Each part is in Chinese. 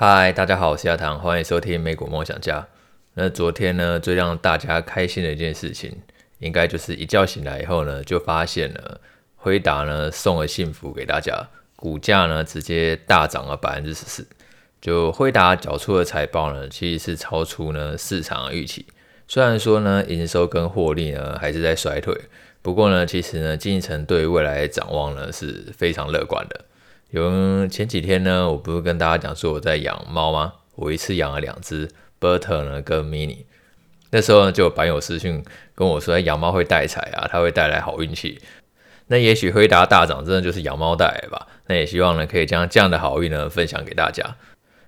嗨，大家好，我是亚堂，欢迎收听美股梦想家。那昨天呢，最让大家开心的一件事情，应该就是一觉醒来以后呢，就发现了辉达呢送了幸福给大家，股价呢直接大涨了百分之十四。就辉达缴出的财报呢，其实是超出呢市场的预期。虽然说呢营收跟获利呢还是在衰退，不过呢其实呢精城对未来的展望呢是非常乐观的。有前几天呢，我不是跟大家讲说我在养猫吗？我一次养了两只，Bertha 呢跟 Mini。那时候呢，就有版友私讯跟我说，养猫会带财啊，它会带来好运气。那也许辉达大涨，真的就是养猫带来吧？那也希望呢，可以将这样的好运呢分享给大家。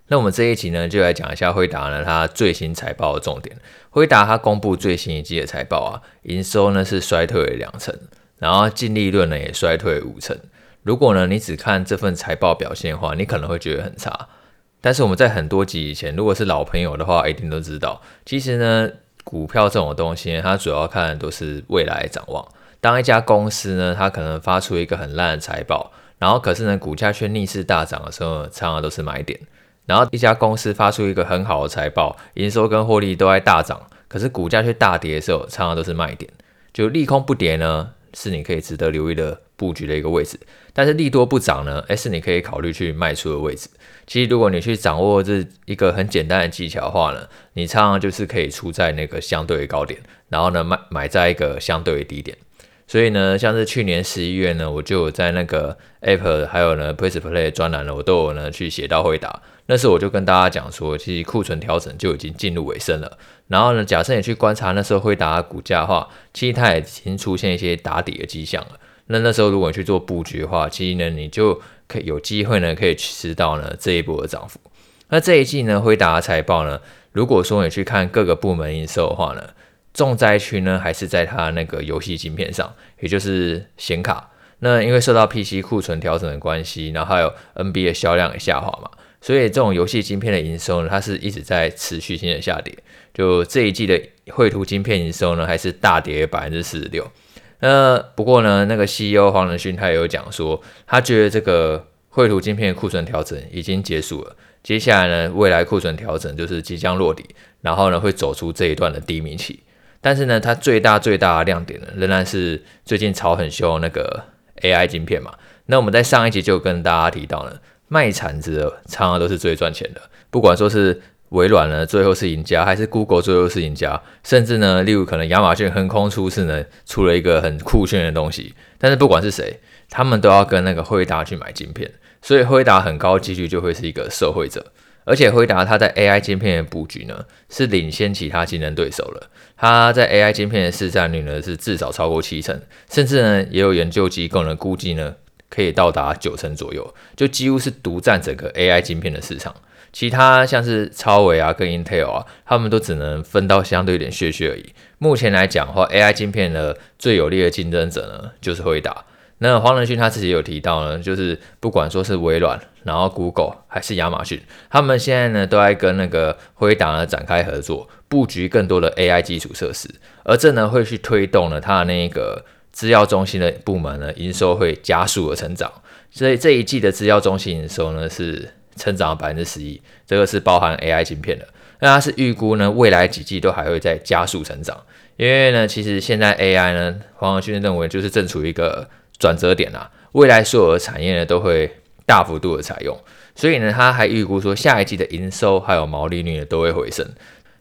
那我们这一集呢，就来讲一下辉达呢它最新财报的重点。辉达它公布最新一季的财报啊，营收呢是衰退了两成，然后净利润呢也衰退五成。如果呢，你只看这份财报表现的话，你可能会觉得很差。但是我们在很多集以前，如果是老朋友的话，一定都知道，其实呢，股票这种东西，它主要看的都是未来展望。当一家公司呢，它可能发出一个很烂的财报，然后可是呢，股价却逆势大涨的时候，常常都是买点。然后一家公司发出一个很好的财报，营收跟获利都在大涨，可是股价却大跌的时候，常常都是卖点。就利空不跌呢，是你可以值得留意的布局的一个位置，但是利多不涨呢，诶，是你可以考虑去卖出的位置。其实如果你去掌握这一个很简单的技巧的话呢，你常常就是可以出在那个相对的高点，然后呢买买在一个相对的低点。所以呢，像是去年十一月呢，我就有在那个 Apple 还有呢 Press Play 专栏呢，我都有呢去写到回答。那时候我就跟大家讲说，其实库存调整就已经进入尾声了。然后呢，假设你去观察那时候辉达股价的话，其实它已经出现一些打底的迹象了。那那时候如果你去做布局的话，其实呢你就可以有机会呢可以吃到呢这一波的涨幅。那这一季呢辉达财报呢，如果说你去看各个部门营收的话呢，重灾区呢还是在它那个游戏晶片上，也就是显卡。那因为受到 PC 库存调整的关系，然后还有 NB 的销量也下滑嘛，所以这种游戏晶片的营收呢，它是一直在持续性的下跌。就这一季的绘图晶片营收呢，还是大跌百分之四十六。那不过呢，那个 CEO 黄仁勋他也有讲说，他觉得这个绘图晶片库存调整已经结束了，接下来呢，未来库存调整就是即将落底，然后呢会走出这一段的低迷期。但是呢，它最大最大的亮点呢，仍然是最近炒很凶那个 AI 晶片嘛。那我们在上一集就跟大家提到了，卖铲子的常常都是最赚钱的，不管说是。微软呢，最后是赢家，还是 Google 最后是赢家？甚至呢，例如可能亚马逊横空出世呢，出了一个很酷炫的东西。但是不管是谁，他们都要跟那个辉达去买晶片，所以辉达很高几率就会是一个受惠者。而且辉达它在 AI 晶片的布局呢，是领先其他竞争对手了。它在 AI 晶片的市占率呢，是至少超过七成，甚至呢，也有研究机构呢估计呢，可以到达九成左右，就几乎是独占整个 AI 晶片的市场。其他像是超微啊跟 Intel 啊，他们都只能分到相对一点屑屑而已。目前来讲的话，AI 晶片的最有力的竞争者呢，就是辉达。那黄仁勋他自己有提到呢，就是不管说是微软，然后 Google 还是亚马逊，他们现在呢都在跟那个辉达呢展开合作，布局更多的 AI 基础设施，而这呢会去推动了它的那个资料中心的部门呢营收会加速的成长。所以这一季的资料中心营收呢是。成长了百分之十一，这个是包含 AI 晶片的。那它是预估呢，未来几季都还会再加速成长。因为呢，其实现在 AI 呢，黄仁勋认为就是正处于一个转折点啦，未来所有的产业呢都会大幅度的采用。所以呢，他还预估说下一季的营收还有毛利率呢都会回升。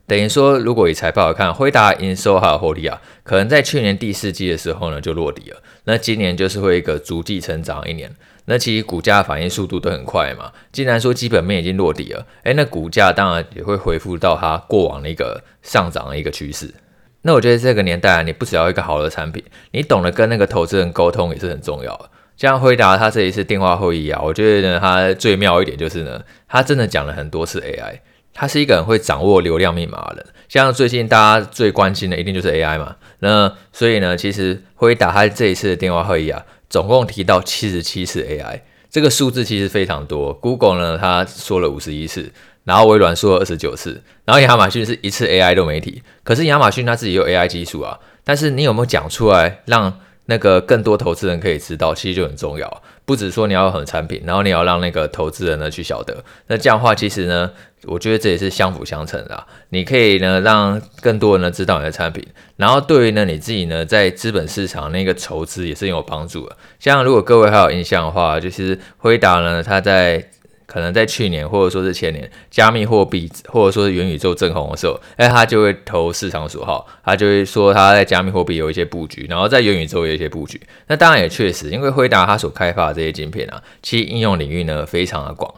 等于说，如果以财报来看，辉达营收还有获利啊，可能在去年第四季的时候呢就落底了。那今年就是会一个逐季成长一年。那其实股价反应速度都很快嘛。既然说基本面已经落底了，诶，那股价当然也会恢复到它过往的一个上涨的一个趋势。那我觉得这个年代啊，你不只要一个好的产品，你懂得跟那个投资人沟通也是很重要的。像辉达他这一次电话会议啊，我觉得呢，他最妙一点就是呢，他真的讲了很多次 AI。他是一个很会掌握流量密码的人，像最近大家最关心的一定就是 AI 嘛。那所以呢，其实辉达他这一次的电话会议啊，总共提到七十七次 AI，这个数字其实非常多。Google 呢，他说了五十一次，然后微软说了二十九次，然后亚马逊是一次 AI 都没提。可是亚马逊他自己有 AI 技术啊，但是你有没有讲出来让那个更多投资人可以知道，其实就很重要。不止说你要有很产品，然后你要让那个投资人呢去晓得。那这样的话，其实呢，我觉得这也是相辅相成的。你可以呢让更多人呢知道你的产品，然后对于呢你自己呢在资本市场那个筹资也是很有帮助的。像如果各位还有印象的话，就是辉达呢，它在。可能在去年或者说是前年，加密货币或者说是元宇宙正红的时候，哎，他就会投市场所好，他就会说他在加密货币有一些布局，然后在元宇宙有一些布局。那当然也确实，因为辉达他所开发的这些晶片啊，其实应用领域呢非常的广。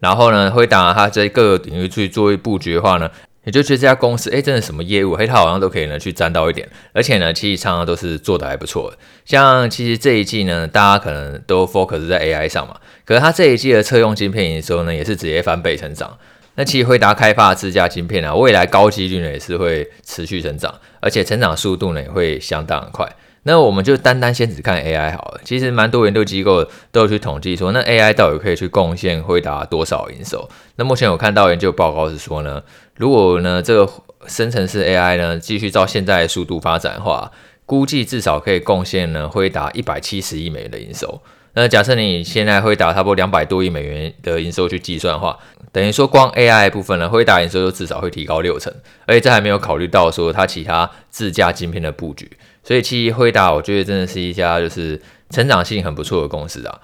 然后呢，辉达他在各个领域去做一布局的话呢。你就觉得这家公司，哎，真的什么业务，嘿，它好像都可以呢去沾到一点，而且呢，其实常常都是做的还不错。像其实这一季呢，大家可能都 focus 在 AI 上嘛，可是它这一季的车用晶片营收呢，也是直接翻倍成长。那其实惠达开发的自家晶片啊，未来高几率呢也是会持续成长，而且成长速度呢也会相当快。那我们就单单先只看 AI 好了。其实蛮多研究机构都有去统计说，那 AI 到底可以去贡献会达多少营收？那目前我看到研究报告是说呢，如果呢这个生成式 AI 呢继续照现在的速度发展的话，估计至少可以贡献呢会达一百七十亿美元的营收。那假设你现在会达差不多两百多亿美元的营收去计算的话，等于说光 AI 部分呢，会达营收就至少会提高六成，而且这还没有考虑到说它其他自家晶片的布局。所以其实辉达，我觉得真的是一家就是成长性很不错的公司啊。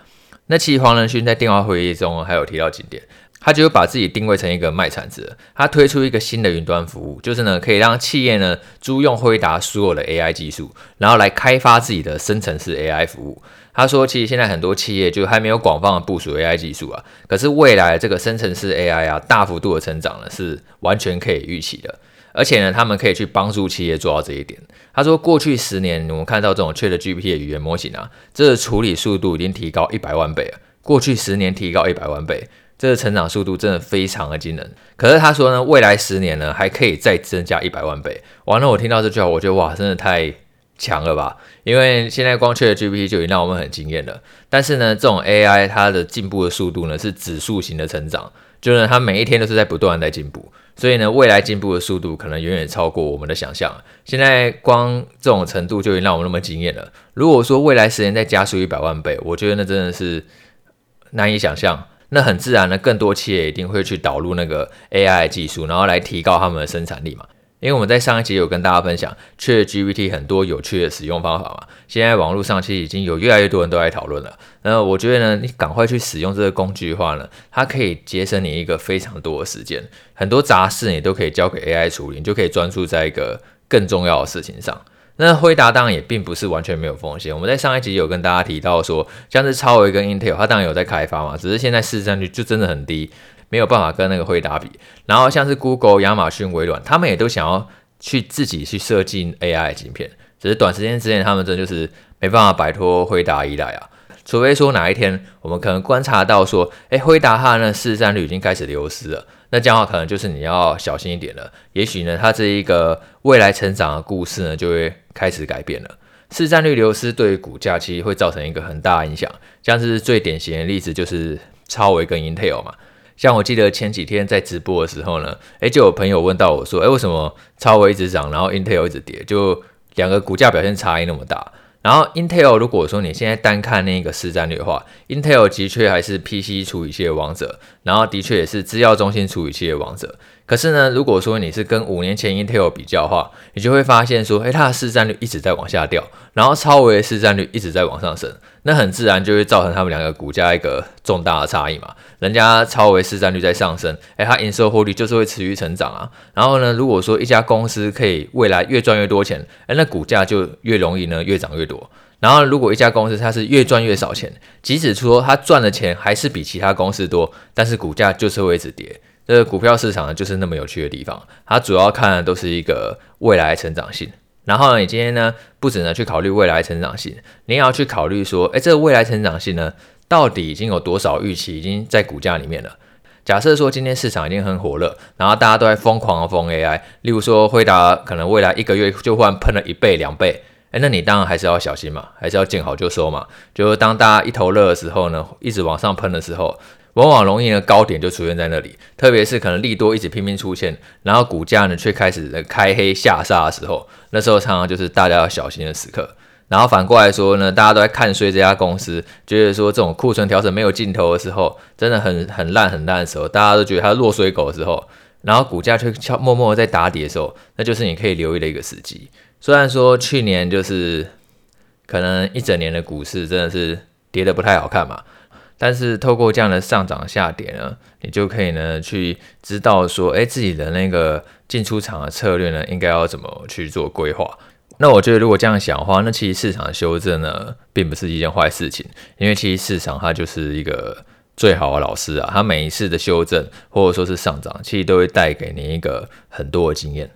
那其实黄仁勋在电话会议中还有提到几点，他就把自己定位成一个卖铲子，他推出一个新的云端服务，就是呢可以让企业呢租用辉达所有的 AI 技术，然后来开发自己的生成式 AI 服务。他说，其实现在很多企业就还没有广泛的部署 AI 技术啊，可是未来这个生成式 AI 啊大幅度的成长呢是完全可以预期的。而且呢，他们可以去帮助企业做到这一点。他说，过去十年我们看到这种 ChatGPT 的语言模型啊，这个处理速度已经提高一百万倍了。过去十年提高一百万倍，这个成长速度真的非常的惊人。可是他说呢，未来十年呢还可以再增加一百万倍。完了，我听到这句话，我觉得哇，真的太强了吧？因为现在光 ChatGPT 就已经让我们很惊艳了。但是呢，这种 AI 它的进步的速度呢是指数型的成长，就是它每一天都是在不断在进步。所以呢，未来进步的速度可能远远超过我们的想象。现在光这种程度就已经让我们那么惊艳了。如果说未来十年再加速一百万倍，我觉得那真的是难以想象。那很自然的，更多企业一定会去导入那个 AI 技术，然后来提高他们的生产力嘛。因为我们在上一集有跟大家分享，ChatGPT 很多有趣的使用方法嘛。现在网络上其实已经有越来越多人都在讨论了。那我觉得呢，你赶快去使用这个工具的话呢，它可以节省你一个非常多的时间，很多杂事你都可以交给 AI 处理，你就可以专注在一个更重要的事情上。那辉达当然也并不是完全没有风险。我们在上一集有跟大家提到说，像是超微跟 Intel，它当然有在开发嘛，只是现在市占率就真的很低。没有办法跟那个辉达比，然后像是 Google、亚马逊、微软，他们也都想要去自己去设计 AI 的晶片，只是短时间之内他们真的就是没办法摆脱辉达依赖啊。除非说哪一天我们可能观察到说，诶，辉达它的市占率已经开始流失了，那这样的话可能就是你要小心一点了。也许呢，它这一个未来成长的故事呢就会开始改变了。市占率流失对于股价其实会造成一个很大的影响，像是最典型的例子就是超微跟 Intel 嘛。像我记得前几天在直播的时候呢，诶，就有朋友问到我说，诶，为什么超微一直涨，然后 Intel 一直跌，就两个股价表现差异那么大？然后 Intel 如果说你现在单看那个市占率的话，Intel 的确还是 PC 处理器的王者，然后的确也是资料中心处理器的王者。可是呢，如果说你是跟五年前 Intel 比较的话，你就会发现说，诶，它的市占率一直在往下掉，然后超微的市占率一直在往上升，那很自然就会造成他们两个股价一个重大的差异嘛。人家超微市占率在上升，诶，它营收获利就是会持续成长啊。然后呢，如果说一家公司可以未来越赚越多钱，诶，那股价就越容易呢越涨越多。然后如果一家公司它是越赚越少钱，即使说它赚的钱还是比其他公司多，但是股价就是会一直跌。这个股票市场，就是那么有趣的地方。它主要看的都是一个未来成长性。然后呢，你今天呢，不只能去考虑未来成长性，你也要去考虑说，哎，这个未来成长性呢，到底已经有多少预期已经在股价里面了？假设说今天市场已经很火热，然后大家都在疯狂的疯 AI，例如说辉达可能未来一个月就忽然喷了一倍两倍，哎，那你当然还是要小心嘛，还是要见好就收嘛。就是当大家一头热的时候呢，一直往上喷的时候。往往容易呢，高点就出现在那里，特别是可能利多一直拼命出现，然后股价呢却开始开黑下杀的时候，那时候常常就是大家要小心的时刻。然后反过来说呢，大家都在看衰这家公司，觉得说这种库存调整没有尽头的时候，真的很很烂很烂的时候，大家都觉得它落水狗的时候，然后股价却悄默默的在打底的时候，那就是你可以留意的一个时机。虽然说去年就是可能一整年的股市真的是跌得不太好看嘛，但是透过这样的上涨下跌呢，你就可以呢去知道说，哎，自己的那个进出场的策略呢，应该要怎么去做规划。那我觉得，如果这样想的话，那其实市场的修正呢，并不是一件坏事情，因为其实市场它就是一个最好的老师啊，它每一次的修正或者说是上涨，其实都会带给你一个很多的经验。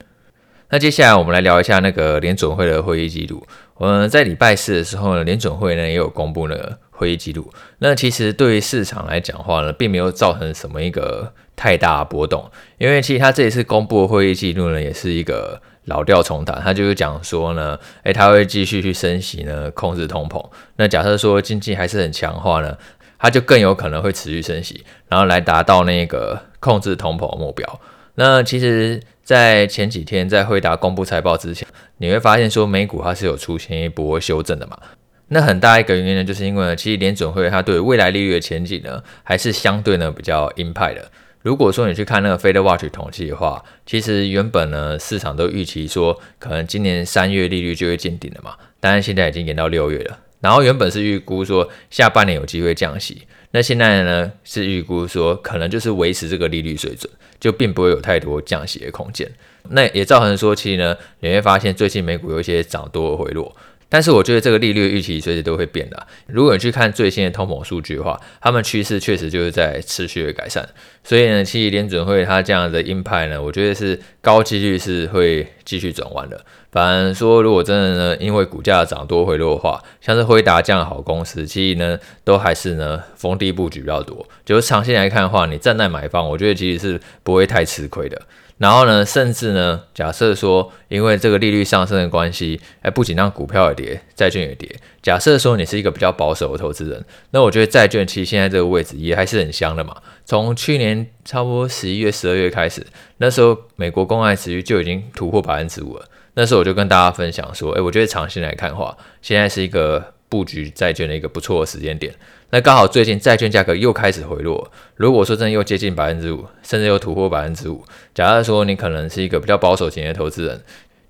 那接下来我们来聊一下那个联准会的会议记录。我们在礼拜四的时候呢，联准会呢也有公布那个会议记录。那其实对于市场来讲话呢，并没有造成什么一个太大的波动，因为其实他这一次公布的会议记录呢，也是一个。老调重弹，他就是讲说呢，诶，他会继续去升息呢，控制通膨。那假设说经济还是很强的话呢，他就更有可能会持续升息，然后来达到那个控制通膨的目标。那其实，在前几天在惠达公布财报之前，你会发现说美股它是有出现一波修正的嘛。那很大一个原因呢，就是因为呢，其实联准会它对未来利率的前景呢，还是相对呢比较鹰派的。如果说你去看那个 FedWatch 统计的话，其实原本呢市场都预期说，可能今年三月利率就会见顶了嘛，当然现在已经延到六月了。然后原本是预估说下半年有机会降息，那现在呢是预估说可能就是维持这个利率水准，就并不会有太多降息的空间。那也造成说，其实呢你会发现最近美股有一些涨多回落。但是我觉得这个利率预期随时都会变的。如果你去看最新的通膨数据的话，他们趋势确实就是在持续的改善。所以呢，其实联准会它这样的鹰派呢，我觉得是高几率是会继续转弯的。反而说，如果真的呢，因为股价涨多回落的话，像是辉达这样好公司，其实呢都还是呢逢低布局比较多。就是长线来看的话，你站在买方，我觉得其实是不会太吃亏的。然后呢，甚至呢，假设说，因为这个利率上升的关系，哎，不仅让股票也跌，债券也跌。假设说你是一个比较保守的投资人，那我觉得债券其实现在这个位置也还是很香的嘛。从去年差不多十一月、十二月开始，那时候美国公债殖率就已经突破百分之五了。那时候我就跟大家分享说，哎，我觉得长线来看的话，现在是一个布局债券的一个不错的时间点。那刚好最近债券价格又开始回落，如果说真的又接近百分之五，甚至又突破百分之五，假设说你可能是一个比较保守型的投资人，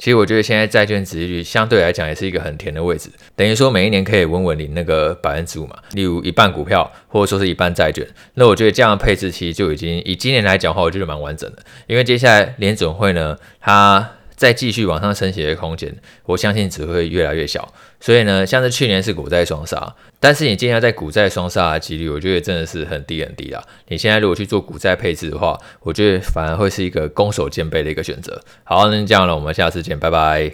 其实我觉得现在债券殖利率相对来讲也是一个很甜的位置，等于说每一年可以稳稳领那个百分之五嘛，例如一半股票或者说是一半债券，那我觉得这样的配置其实就已经以今年来讲的话，我觉得蛮完整的，因为接下来联准会呢，它再继续往上升息的空间，我相信只会越来越小。所以呢，像是去年是股债双杀，但是你今天在股债双杀的几率，我觉得真的是很低很低啦。你现在如果去做股债配置的话，我觉得反而会是一个攻守兼备的一个选择。好，那就这样了，我们下次见，拜拜。